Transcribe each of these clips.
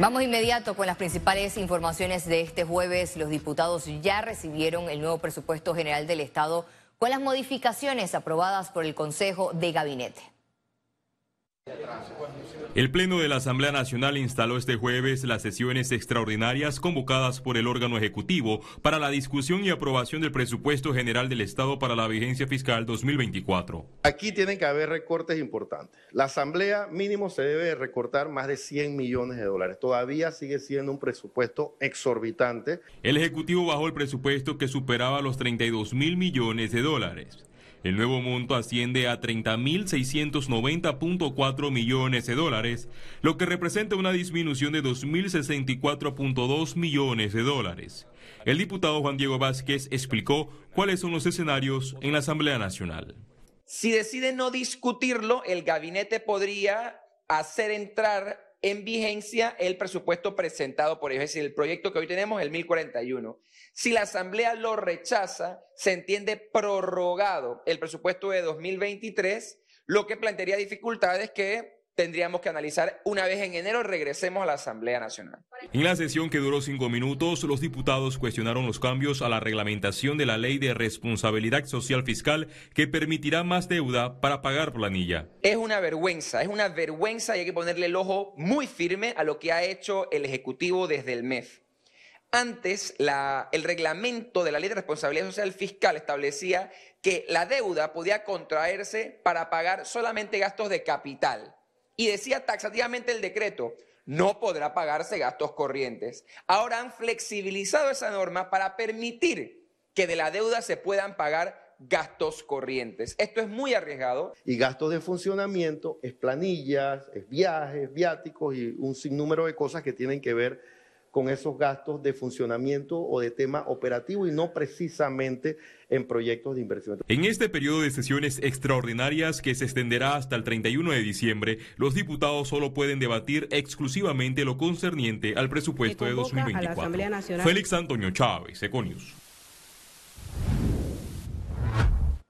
Vamos inmediato con las principales informaciones de este jueves. Los diputados ya recibieron el nuevo presupuesto general del Estado con las modificaciones aprobadas por el Consejo de Gabinete. El Pleno de la Asamblea Nacional instaló este jueves las sesiones extraordinarias convocadas por el órgano ejecutivo para la discusión y aprobación del presupuesto general del Estado para la vigencia fiscal 2024. Aquí tienen que haber recortes importantes. La Asamblea mínimo se debe recortar más de 100 millones de dólares. Todavía sigue siendo un presupuesto exorbitante. El Ejecutivo bajó el presupuesto que superaba los 32 mil millones de dólares. El nuevo monto asciende a 30.690.4 millones de dólares, lo que representa una disminución de 2.064.2 millones de dólares. El diputado Juan Diego Vázquez explicó cuáles son los escenarios en la Asamblea Nacional. Si decide no discutirlo, el gabinete podría hacer entrar en vigencia el presupuesto presentado por ellos, es decir, el proyecto que hoy tenemos, el 1041. Si la Asamblea lo rechaza, se entiende prorrogado el presupuesto de 2023, lo que plantearía dificultades que tendríamos que analizar una vez en enero regresemos a la Asamblea Nacional. En la sesión que duró cinco minutos, los diputados cuestionaron los cambios a la reglamentación de la ley de responsabilidad social fiscal que permitirá más deuda para pagar planilla. Es una vergüenza, es una vergüenza y hay que ponerle el ojo muy firme a lo que ha hecho el Ejecutivo desde el MEF. Antes, el reglamento de la Ley de Responsabilidad Social Fiscal establecía que la deuda podía contraerse para pagar solamente gastos de capital. Y decía taxativamente el decreto, no podrá pagarse gastos corrientes. Ahora han flexibilizado esa norma para permitir que de la deuda se puedan pagar gastos corrientes. Esto es muy arriesgado. Y gastos de funcionamiento es planillas, es viajes, viáticos y un sinnúmero de cosas que tienen que ver con esos gastos de funcionamiento o de tema operativo y no precisamente en proyectos de inversión. En este periodo de sesiones extraordinarias que se extenderá hasta el 31 de diciembre, los diputados solo pueden debatir exclusivamente lo concerniente al presupuesto de 2024. Félix Antonio Chávez, Econius.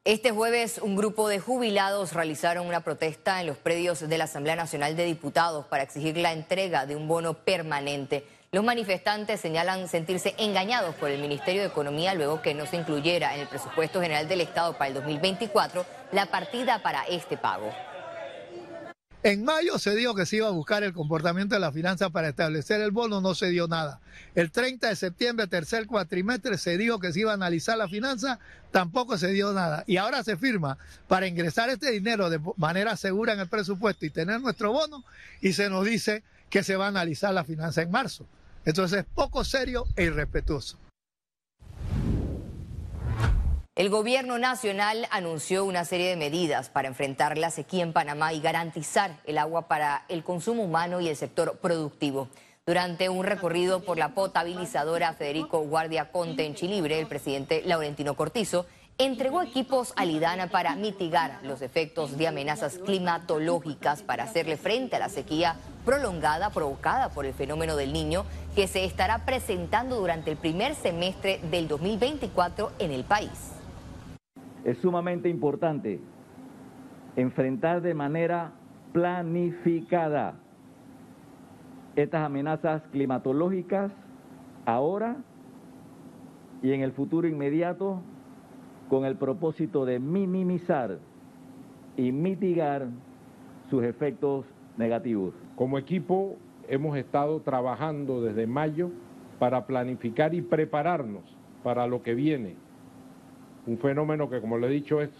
Este jueves, un grupo de jubilados realizaron una protesta en los predios de la Asamblea Nacional de Diputados para exigir la entrega de un bono permanente. Los manifestantes señalan sentirse engañados por el Ministerio de Economía luego que no se incluyera en el presupuesto general del Estado para el 2024 la partida para este pago. En mayo se dijo que se iba a buscar el comportamiento de la finanza para establecer el bono, no se dio nada. El 30 de septiembre, tercer cuatrimestre, se dijo que se iba a analizar la finanza, tampoco se dio nada. Y ahora se firma para ingresar este dinero de manera segura en el presupuesto y tener nuestro bono, y se nos dice que se va a analizar la finanza en marzo. Entonces es poco serio e irrespetuoso. El gobierno nacional anunció una serie de medidas para enfrentar la sequía en Panamá y garantizar el agua para el consumo humano y el sector productivo. Durante un recorrido por la potabilizadora Federico Guardia Conte en Chilibre, el presidente Laurentino Cortizo entregó equipos a Lidana para mitigar los efectos de amenazas climatológicas para hacerle frente a la sequía prolongada provocada por el fenómeno del niño que se estará presentando durante el primer semestre del 2024 en el país. Es sumamente importante enfrentar de manera planificada estas amenazas climatológicas ahora y en el futuro inmediato con el propósito de minimizar y mitigar sus efectos negativos. Como equipo hemos estado trabajando desde mayo para planificar y prepararnos para lo que viene. Un fenómeno que, como le he dicho, es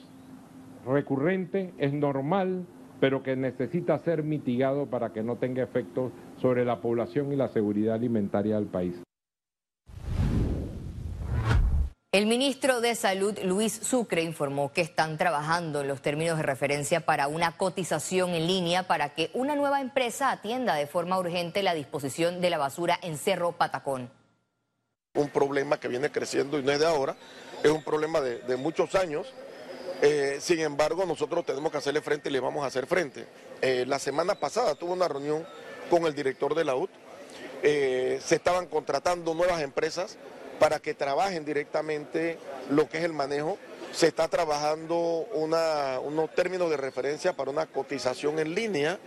recurrente, es normal, pero que necesita ser mitigado para que no tenga efectos sobre la población y la seguridad alimentaria del país. El ministro de Salud, Luis Sucre, informó que están trabajando en los términos de referencia para una cotización en línea para que una nueva empresa atienda de forma urgente la disposición de la basura en Cerro Patacón. Un problema que viene creciendo y no es de ahora, es un problema de, muchos años. Eh, sin embargo, nosotros tenemos que hacerle frente y le vamos a hacer frente. Eh, la semana pasada tuve una reunión con el director de la UT. Eh, se estaban contratando nuevas empresas para que trabajen directamente lo que es el manejo. Se está trabajando unos términos de referencia para una cotización en línea,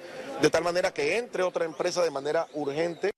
de tal manera que entre otra empresa de manera urgente.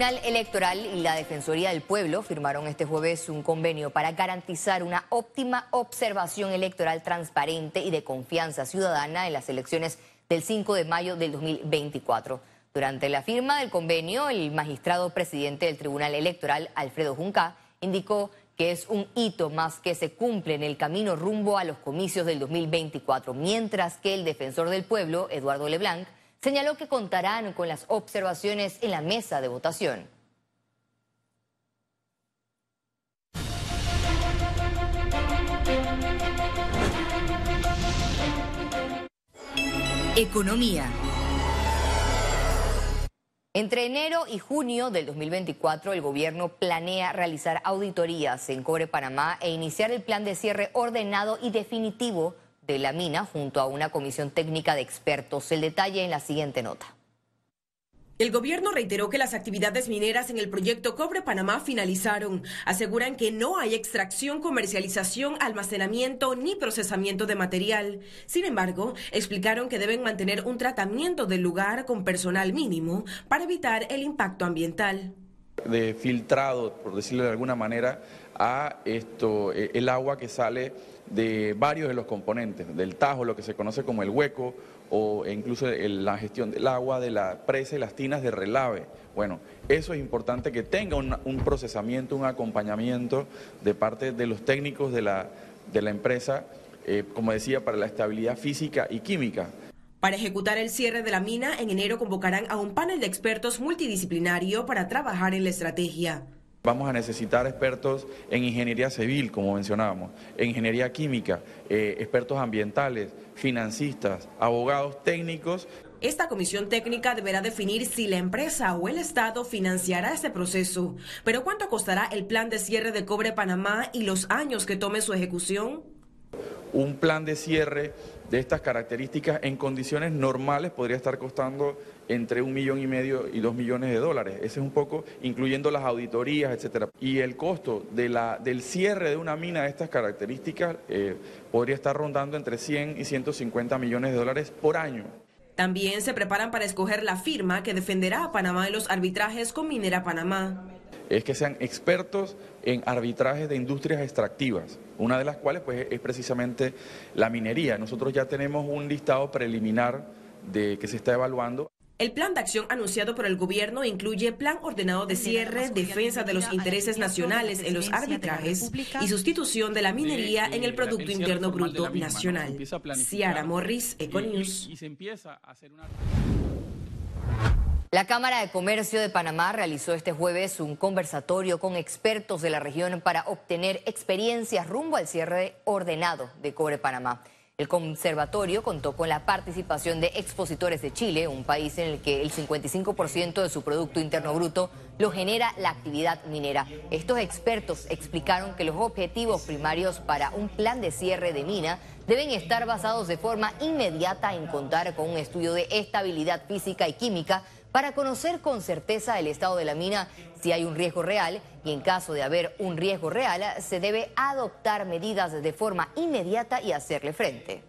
Tribunal Electoral y la Defensoría del Pueblo firmaron este jueves un convenio para garantizar una óptima observación electoral transparente y de confianza ciudadana en las elecciones del 5 de mayo del 2024. Durante la firma del convenio, el magistrado presidente del Tribunal Electoral, Alfredo Junca, indicó que es un hito más que se cumple en el camino rumbo a los comicios del 2024, mientras que el defensor del pueblo, Eduardo Leblanc, señaló que contarán con las observaciones en la mesa de votación. Economía. Entre enero y junio del 2024, el gobierno planea realizar auditorías en Cobre Panamá e iniciar el plan de cierre ordenado y definitivo de la mina junto a una comisión técnica de expertos. El detalle en la siguiente nota. El gobierno reiteró que las actividades mineras en el proyecto Cobre Panamá finalizaron. Aseguran que no hay extracción, comercialización, almacenamiento ni procesamiento de material. Sin embargo, explicaron que deben mantener un tratamiento del lugar con personal mínimo para evitar el impacto ambiental. De filtrado, por decirlo de alguna manera, a esto, eh, el agua que sale de varios de los componentes, del tajo, lo que se conoce como el hueco, o incluso la gestión del agua, de la presa y las tinas de relave. Bueno, eso es importante que tenga un, procesamiento, un acompañamiento de parte de los técnicos de la, de la empresa, eh, como decía, para la estabilidad física y química. Para ejecutar el cierre de la mina, en enero convocarán a un panel de expertos multidisciplinario para trabajar en la estrategia. Vamos a necesitar expertos en ingeniería civil, como mencionábamos, en ingeniería química, eh, expertos ambientales, financistas, abogados técnicos. Esta comisión técnica deberá definir si la empresa o el Estado financiará ese proceso. Pero ¿cuánto costará el plan de cierre de Cobre Panamá y los años que tome su ejecución? Un plan de cierre de estas características en condiciones normales podría estar costando entre un millón y medio y dos millones de dólares. Ese es un poco incluyendo las auditorías, etcétera. Y el costo de la, del cierre de una mina de estas características eh, podría estar rondando entre 100 y 150 millones de dólares por año. También se preparan para escoger la firma que defenderá a Panamá en los arbitrajes con Minera Panamá. Es que sean expertos en arbitrajes de industrias extractivas, una de las cuales pues, es precisamente la minería. Nosotros ya tenemos un listado preliminar de que se está evaluando. El plan de acción anunciado por el gobierno incluye plan ordenado de cierre, defensa de los intereses nacionales en los arbitrajes y sustitución de la minería en el Producto Interno Bruto Nacional. Ciara Morris, Econews. La Cámara de Comercio de Panamá realizó este jueves un conversatorio con expertos de la región para obtener experiencias rumbo al cierre ordenado de Cobre Panamá. El conservatorio contó con la participación de expositores de Chile, un país en el que el 55% de su Producto Interno Bruto lo genera la actividad minera. Estos expertos explicaron que los objetivos primarios para un plan de cierre de mina deben estar basados de forma inmediata en contar con un estudio de estabilidad física y química para conocer con certeza el estado de la mina si hay un riesgo real y en caso de haber un riesgo real se debe adoptar medidas de forma inmediata y hacerle frente.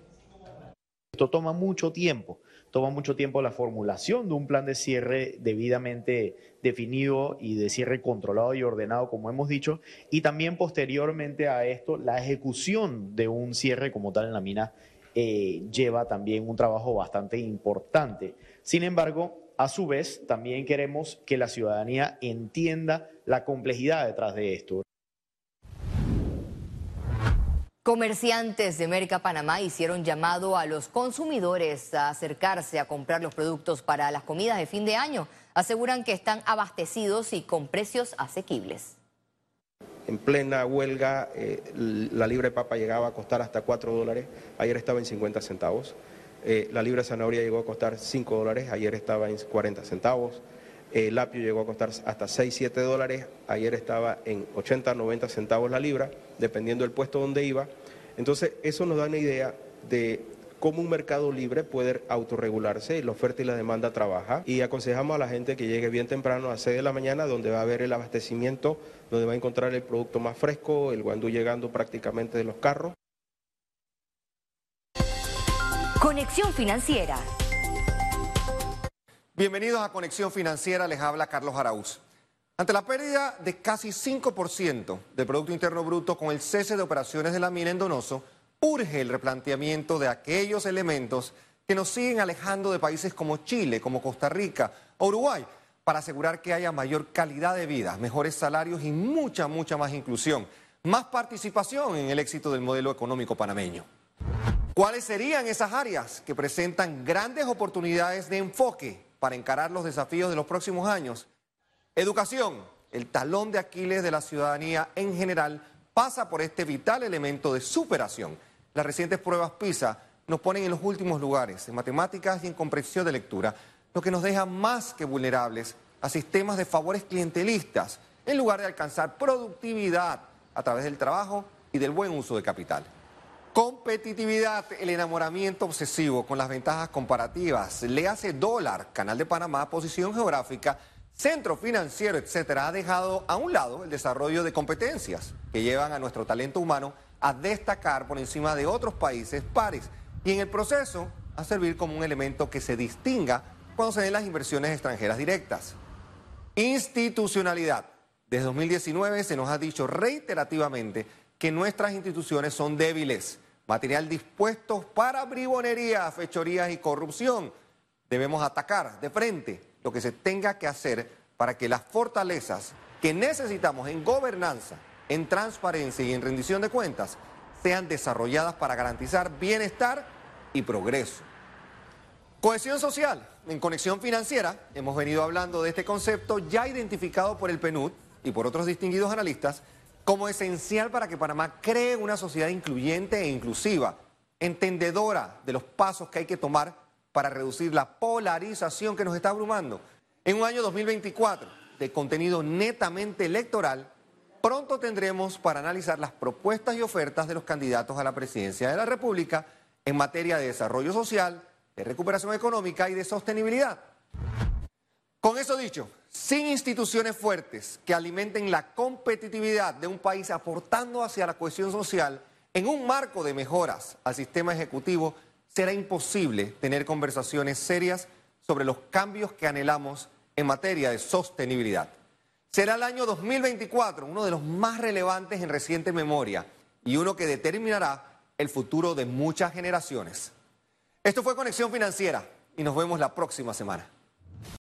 Esto toma mucho tiempo, toma mucho tiempo la formulación de un plan de cierre debidamente definido y de cierre controlado y ordenado, como hemos dicho, y también posteriormente a esto la ejecución de un cierre como tal en la mina eh, lleva también un trabajo bastante importante. Sin embargo, a su vez, también queremos que la ciudadanía entienda la complejidad detrás de esto. Comerciantes de América Panamá hicieron llamado a los consumidores a acercarse a comprar los productos para las comidas de fin de año. Aseguran que están abastecidos y con precios asequibles. En plena huelga, eh, la libra de papa llegaba a costar hasta 4 dólares, ayer estaba en 50 centavos. Eh, la libra de zanahoria llegó a costar 5 dólares, ayer estaba en 40 centavos. El apio llegó a costar hasta 6, 7 dólares, ayer estaba en 80, 90 centavos la libra, dependiendo del puesto donde iba. Entonces, eso nos da una idea de cómo un mercado libre puede autorregularse, la oferta y la demanda trabaja. Y aconsejamos a la gente que llegue bien temprano a 6 de la mañana, donde va a haber el abastecimiento, donde va a encontrar el producto más fresco, el guandú llegando prácticamente de los carros. Conexión Financiera. Bienvenidos a Conexión Financiera, les habla Carlos Araúz. Ante la pérdida de casi 5% del Producto Interno Bruto con el cese de operaciones de la mina en Donoso, urge el replanteamiento de aquellos elementos que nos siguen alejando de países como Chile, como Costa Rica o Uruguay, para asegurar que haya mayor calidad de vida, mejores salarios y mucha, mucha más inclusión, más participación en el éxito del modelo económico panameño. ¿Cuáles serían esas áreas que presentan grandes oportunidades de enfoque para encarar los desafíos de los próximos años? Educación, el talón de Aquiles de la ciudadanía en general, pasa por este vital elemento de superación. Las recientes pruebas PISA nos ponen en los últimos lugares en matemáticas y en comprensión de lectura, lo que nos deja más que vulnerables a sistemas de favores clientelistas, en lugar de alcanzar productividad a través del trabajo y del buen uso de capital. Competitividad, el enamoramiento obsesivo con las ventajas comparativas, le hace dólar, Canal de Panamá, posición geográfica centro financiero, etcétera, ha dejado a un lado el desarrollo de competencias que llevan a nuestro talento humano a destacar por encima de otros países pares y en el proceso a servir como un elemento que se distinga cuando se den las inversiones extranjeras directas. Institucionalidad. Desde 2019 se nos ha dicho reiterativamente que nuestras instituciones son débiles, material dispuesto para bribonería, fechorías y corrupción. Debemos atacar de frente lo que se tenga que hacer para que las fortalezas que necesitamos en gobernanza, en transparencia y en rendición de cuentas sean desarrolladas para garantizar bienestar y progreso. Cohesión social. En Conexión Financiera hemos venido hablando de este concepto ya identificado por el PNUD y por otros distinguidos analistas como esencial para que Panamá cree una sociedad incluyente e inclusiva, entendedora de los pasos que hay que tomar para reducir la polarización que nos está abrumando. En un año 2024 de contenido netamente electoral, pronto tendremos para analizar las propuestas y ofertas de los candidatos a la presidencia de la República en materia de desarrollo social, de recuperación económica y de sostenibilidad. Con eso dicho, sin instituciones fuertes que alimenten la competitividad de un país aportando hacia la cohesión social en un marco de mejoras al sistema ejecutivo, será imposible tener conversaciones serias sobre los cambios que anhelamos en materia de sostenibilidad. Será el año 2024 uno de los más relevantes en reciente memoria y uno que determinará el futuro de muchas generaciones. Esto fue Conexión Financiera y nos vemos la próxima semana.